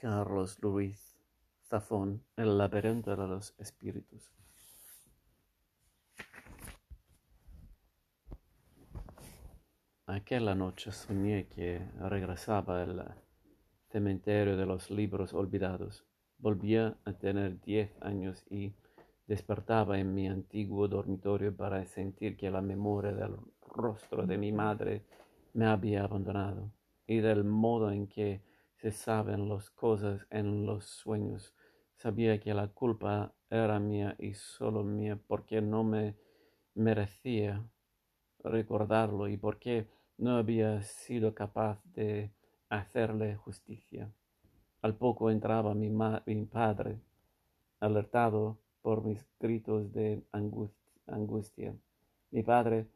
Carlos Luis Zafón El laberinto de los espíritus. Aquella noche soñé que regresaba al cementerio de los libros olvidados. Volvía a tener diez años y despertaba en mi antiguo dormitorio para sentir que la memoria del rostro de mi madre me había abandonado y del modo en que se saben las cosas en los sueños. Sabía que la culpa era mía y solo mía porque no me merecía recordarlo y porque no había sido capaz de hacerle justicia. Al poco entraba mi, mi padre, alertado por mis gritos de angustia. Mi padre,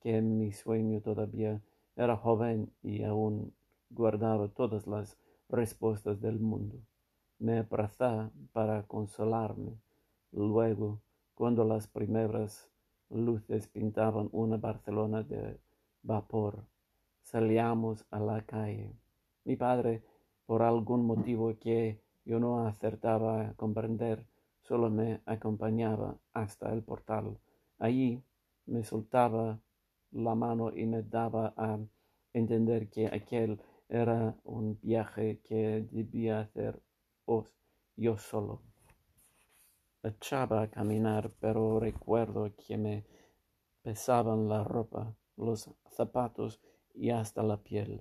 que en mi sueño todavía era joven y aún guardaba todas las respuestas del mundo. Me abrazaba para consolarme. Luego, cuando las primeras luces pintaban una Barcelona de vapor, salíamos a la calle. Mi padre, por algún motivo que yo no acertaba a comprender, solo me acompañaba hasta el portal. Allí me soltaba la mano y me daba a entender que aquel era un viaje que debía hacer yo solo. Echaba a caminar, pero recuerdo que me pesaban la ropa, los zapatos y hasta la piel.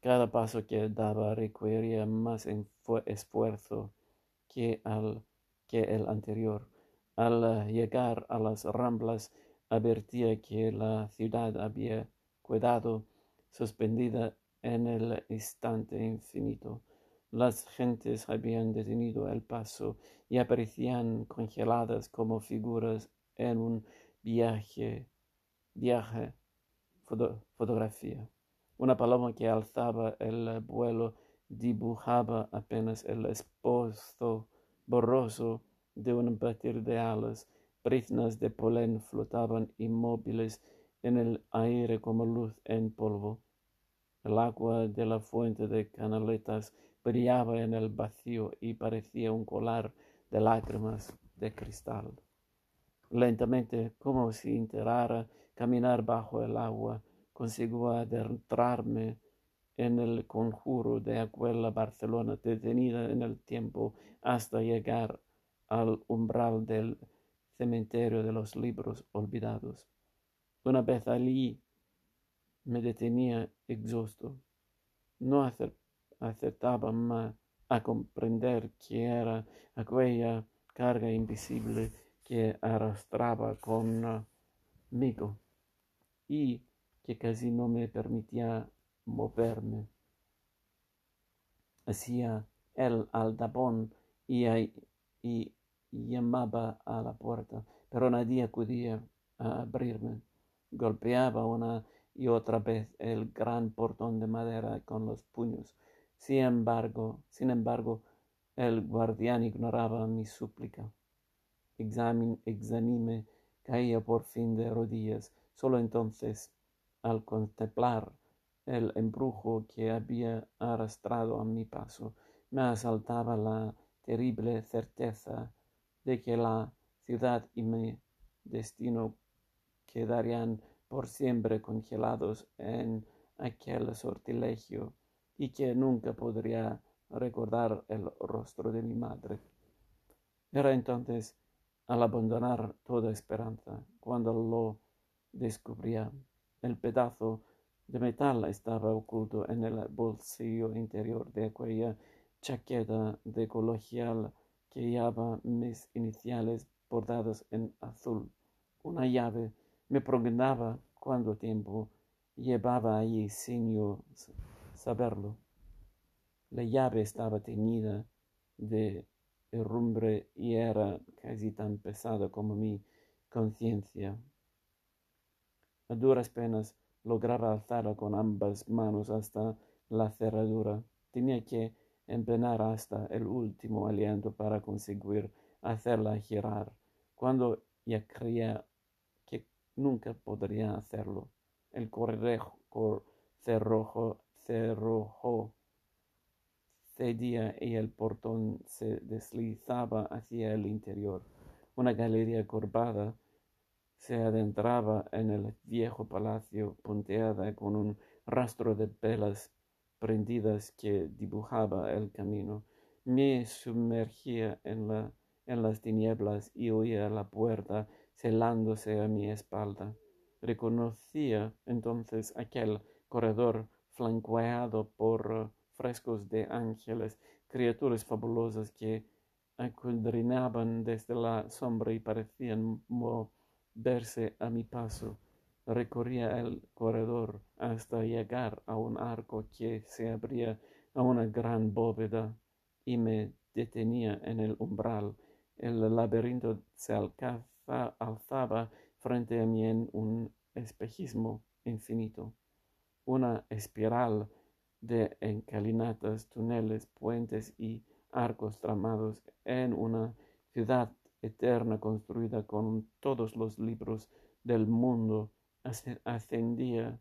Cada paso que daba requería más esfuerzo que, al, que el anterior. Al llegar a las ramblas advertía que la ciudad había quedado suspendida en el instante infinito. Las gentes habían detenido el paso y aparecían congeladas como figuras en un viaje, viaje fotografía. Una paloma que alzaba el vuelo dibujaba apenas el esposo borroso de un batir de alas. Briznas de polen flotaban inmóviles en el aire como luz en polvo. El agua de la fuente de canaletas brillaba en el vacío y parecía un colar de lágrimas de cristal. Lentamente, como si enterara caminar bajo el agua, consiguió adentrarme en el conjuro de aquella Barcelona detenida en el tiempo hasta llegar al umbral del cementerio de los libros olvidados. Una vez allí me detenía exhausto. No acertaba más a comprender que era aquella carga invisible que arrastraba conmigo y que casi no me permitía moverme. Hacía el aldabón y, y llamaba a la puerta, pero nadie acudía a abrirme. Golpeaba una y otra vez el gran portón de madera con los puños. Sin embargo, sin embargo, el guardián ignoraba mi súplica. Examin, examime caía por fin de rodillas. Solo entonces, al contemplar el embrujo que había arrastrado a mi paso, me asaltaba la terrible certeza de que la ciudad y mi destino quedarían por siempre congelados en aquel sortilegio y que nunca podría recordar el rostro de mi madre. Era entonces al abandonar toda esperanza cuando lo descubría. El pedazo de metal estaba oculto en el bolsillo interior de aquella chaqueta de colegial que llevaba mis iniciales bordadas en azul. Una llave me preguntaba cuánto tiempo llevaba allí sin yo saberlo. La llave estaba teñida de herrumbre y era casi tan pesada como mi conciencia. A duras penas lograba alzarla con ambas manos hasta la cerradura. Tenía que empenar hasta el último aliento para conseguir hacerla girar. Cuando ya creía nunca podría hacerlo, el correjo cerrojo, cerrojo, cedía y el portón se deslizaba hacia el interior. Una galería curvada se adentraba en el viejo palacio punteada con un rastro de velas prendidas que dibujaba el camino. Me sumergía en, la, en las tinieblas y oía la puerta celándose a mi espalda. Reconocía entonces aquel corredor flanqueado por frescos de ángeles, criaturas fabulosas que acudrinaban desde la sombra y parecían moverse a mi paso. Recorría el corredor hasta llegar a un arco que se abría a una gran bóveda y me detenía en el umbral. El laberinto se alzaba frente a mí en un espejismo infinito, una espiral de encalinatas, túneles, puentes y arcos tramados en una ciudad eterna construida con todos los libros del mundo ascendía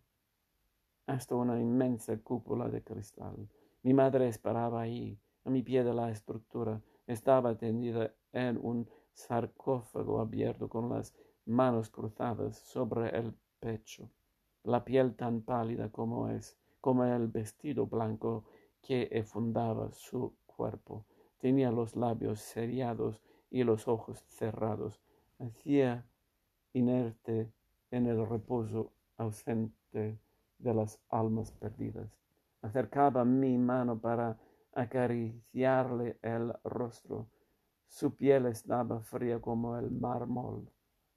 hasta una inmensa cúpula de cristal. Mi madre esperaba ahí, a mi pie de la estructura. Estaba tendida en un sarcófago abierto con las manos cruzadas sobre el pecho, la piel tan pálida como es, como el vestido blanco que efundaba su cuerpo. Tenía los labios seriados y los ojos cerrados. Hacía inerte en el reposo ausente de las almas perdidas. Acercaba mi mano para acariciarle el rostro. Su piel estaba fría como el mármol.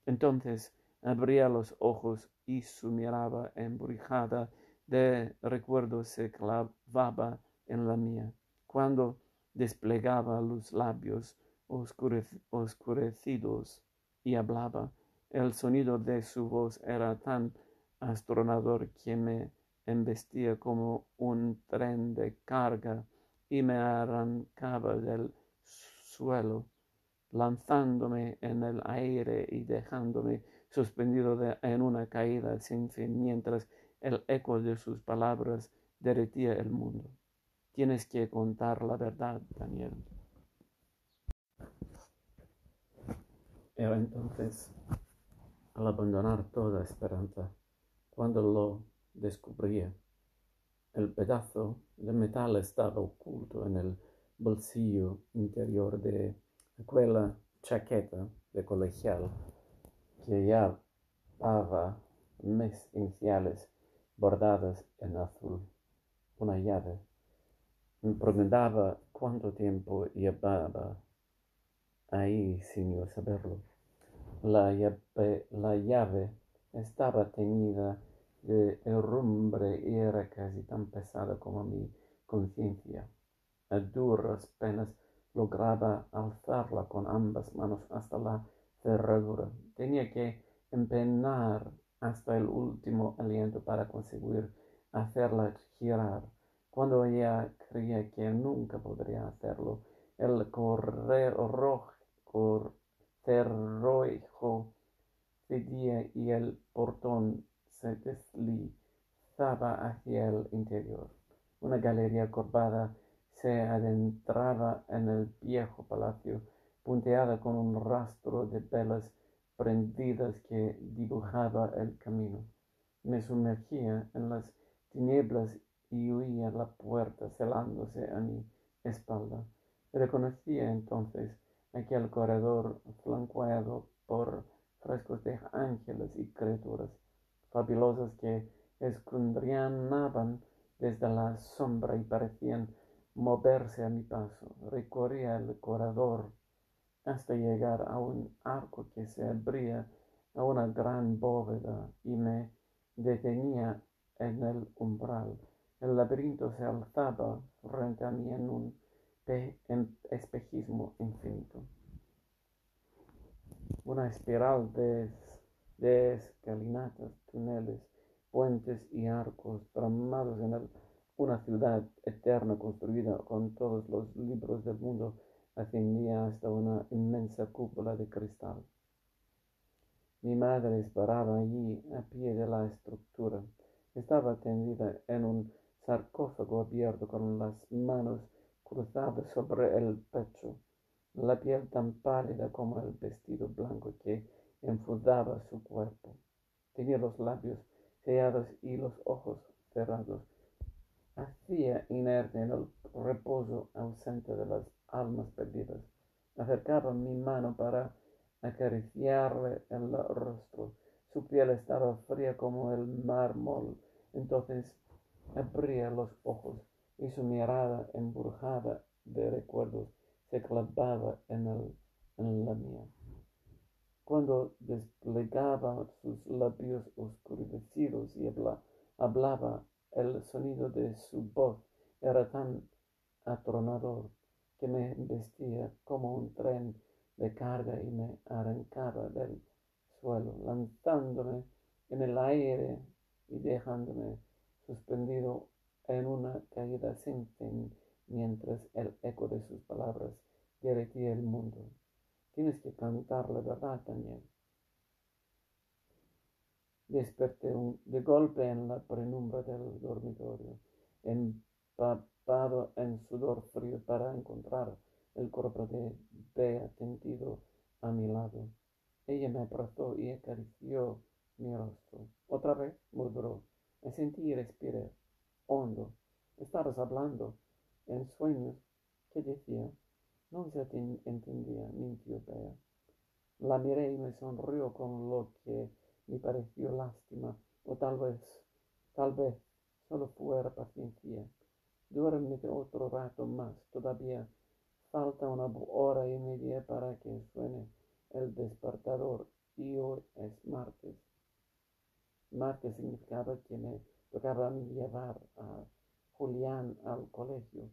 Entonces abría los ojos y su mirada embrujada de recuerdos se clavaba en la mía. Cuando desplegaba los labios oscurecidos y hablaba, el sonido de su voz era tan astronador que me embestía como un tren de carga y me arrancaba del suelo, lanzándome en el aire y dejándome suspendido en una caída sin fin, mientras el eco de sus palabras derretía el mundo. Tienes que contar la verdad, Daniel. Era entonces, al abandonar toda esperanza, cuando lo descubría, el pedazo de metal estaba oculto en el bolsillo interior de aquella chaqueta de colegial que ya llevaba mes iniciales bordadas en azul. Una llave. Me preguntaba cuánto tiempo llevaba ahí sin yo saberlo. La llave, la llave estaba teñida de herrumbre y era casi tan pesada como mi conciencia. A duras penas lograba alzarla con ambas manos hasta la cerradura. Tenía que empeñar hasta el último aliento para conseguir hacerla girar. Cuando ella creía que nunca podría hacerlo, el correo cerrojo cedía y el portón se deslizaba hacia el interior. Una galería curvada se adentraba en el viejo palacio, punteada con un rastro de velas prendidas que dibujaba el camino. Me sumergía en las tinieblas y oía la puerta celándose a mi espalda. Reconocía entonces aquel corredor flanqueado por frescos de ángeles y criaturas fabulosas que escudriñaban desde la sombra y parecían moverse a mi paso. Recorría el corredor hasta llegar a un arco que se abría a una gran bóveda y me detenía en el umbral. El laberinto se alzaba frente a mí en un espejismo infinito. Una espiral de, escalinatas, túneles, puentes y arcos tramados en una ciudad eterna construida con todos los libros del mundo ascendía hasta una inmensa cúpula de cristal. Mi madre esperaba allí a pie de la estructura. Estaba tendida en un sarcófago abierto con las manos cruzada sobre el pecho, la piel tan pálida como el vestido blanco que enfundaba su cuerpo. Tenía los labios sellados y los ojos cerrados. Hacía inerte en el reposo ausente de las almas perdidas. Acercaba mi mano para acariciarle el rostro. Su piel estaba fría como el mármol. Entonces abría los ojos y su mirada embrujada de recuerdos se clavaba en, el, en la mía. Cuando desplegaba sus labios oscurecidos y hablaba, el sonido de su voz era tan atronador que me vestía como un tren de carga y me arrancaba del suelo, lanzándome en el aire y dejándome suspendido en una caída sin fin mientras el eco de sus palabras derretía el mundo. Tienes que cantar la verdad, Daniel. Desperté de golpe en la penumbra del dormitorio, empapado en sudor frío para encontrar el cuerpo de Bea tendido a mi lado. Ella me abrazó y acarició mi rostro. Otra vez murmuró. Me sentí y respiré hondo. Estabas hablando en sueños. ¿Qué decía? No se entendía, mintió Bea. La miré y me sonrió con lo que me pareció lástima, o tal vez, tal vez solo fuera paciencia. Duérmete otro rato más, todavía falta una hora y media para que suene el despertador y hoy es martes. Martes significaba que me tocaba llevar a Julián al colegio.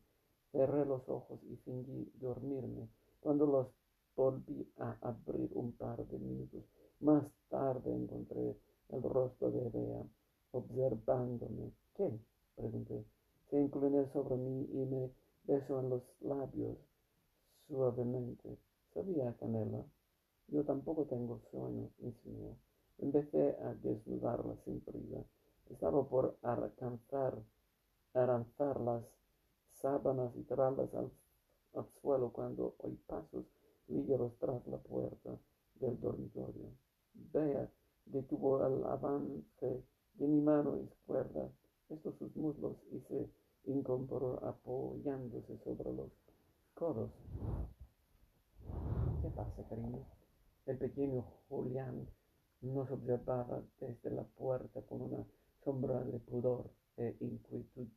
Cerré los ojos y fingí dormirme. Cuando los volví a abrir un par de minutos más tarde encontré el rostro de Bea observándome. ¿Qué? pregunté. Se inclinó sobre mí y me besó en los labios suavemente. ¿Sabía canela? Yo tampoco tengo sueño, insinuó. Empecé a desnudarla sin prisa. Estaba por alcanzar, aranzar las sábanas y tirarlas al, suelo cuando oí pasos ligeros tras la puerta del dormitorio. Bea detuvo el avance de mi mano izquierda, estos sus muslos y se incorporó apoyándose sobre los codos. ¿Qué pasa, cariño? El pequeño Julián nos observaba desde la puerta con una sombra de pudor e inquietud.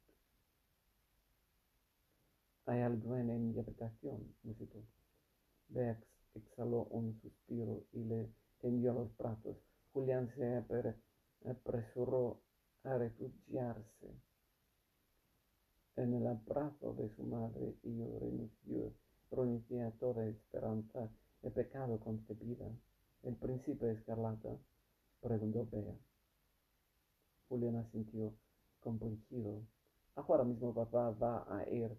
Hay algo en mi habitación, musitó. Bex exhaló un suspiro y le tendió los brazos. Julián se apresuró a refugiarse en el abrazo de su madre y yo renuncié a toda esperanza de pecado concebida. ¿El príncipe escarlata? preguntó Bea. Julián asintió compungido. Ahora mismo papá va a ir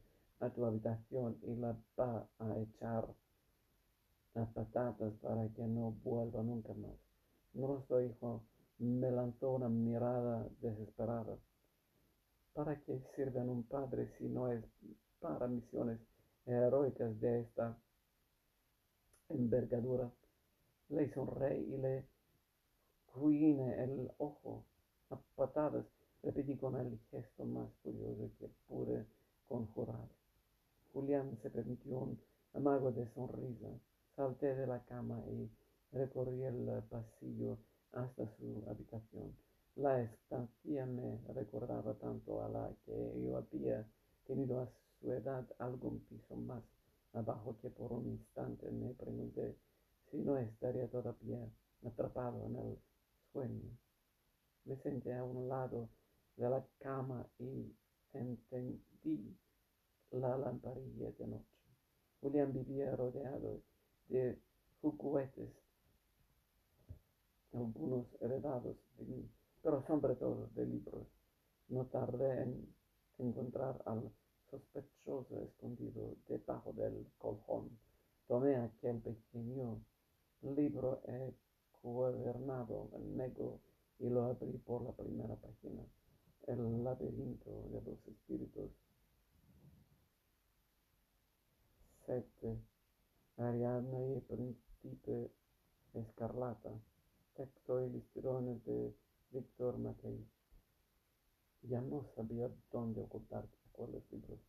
a tu habitación y la va a echar a patatas para que no vuelva nunca más. Nuestro hijo me lanzó una mirada desesperada. ¿Para qué sirven un padre si no es para misiones heroicas de esta envergadura? Le sonreí y le ruiné el ojo a patadas. Repetí con el gesto más curioso que pude conjurar. Julián se permitió un amago de sonrisa. Salté de la cama y recorrí el pasillo hasta su habitación. La estancia me recordaba tanto a la que yo había tenido a su edad algún piso más abajo que por un instante me pregunté si no estaría todavía atrapado en el sueño. Me senté a un lado de la cama y encendí la lamparilla de noche. Julián vivía rodeado de juguetes, algunos heredados de mí, pero sobre todo de libros. No tardé en encontrar al sospechoso escondido debajo del colchón. Tomé aquel pequeño libro encuadernado en negro y lo abrí por la primera página. El laberinto de los espíritus 7. Ariadna y príncipe escarlata. Texto ilustraciones de Víctor Matei. Ya no sabía dónde ocultar aquellos libros,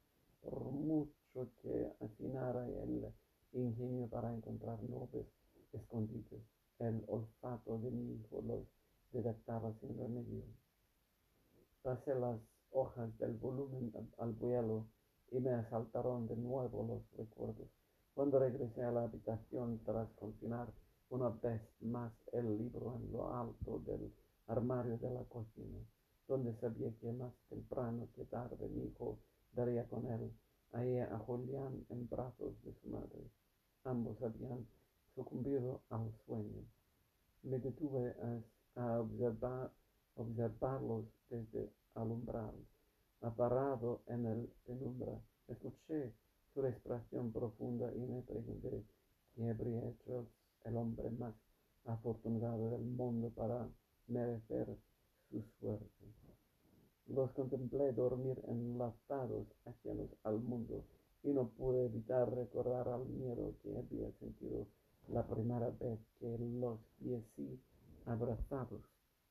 por mucho que afinara el ingenio para encontrar nuevos escondites. El olfato de mi hijo los detectaba sin remedio. Pasé las hojas del volumen al vuelo y me asaltaron de nuevo los recuerdos. Cuando regresé a la habitación tras confinar una vez más el libro en lo alto del armario de la cocina, donde sabía que más temprano que tarde mi hijo daría con él, hallé a Julián en brazos de su madre. Ambos habían sucumbido al sueño. Me detuve a, observar, observarlos desde el umbral aparado en el penumbra. Escuché respiración profunda y me pregunté qué habría hecho el hombre más afortunado del mundo para merecer su suerte. Los contemplé dormir enlazados ajenos al mundo y no pude evitar recordar al miedo que había sentido la primera vez que los vi así abrazados.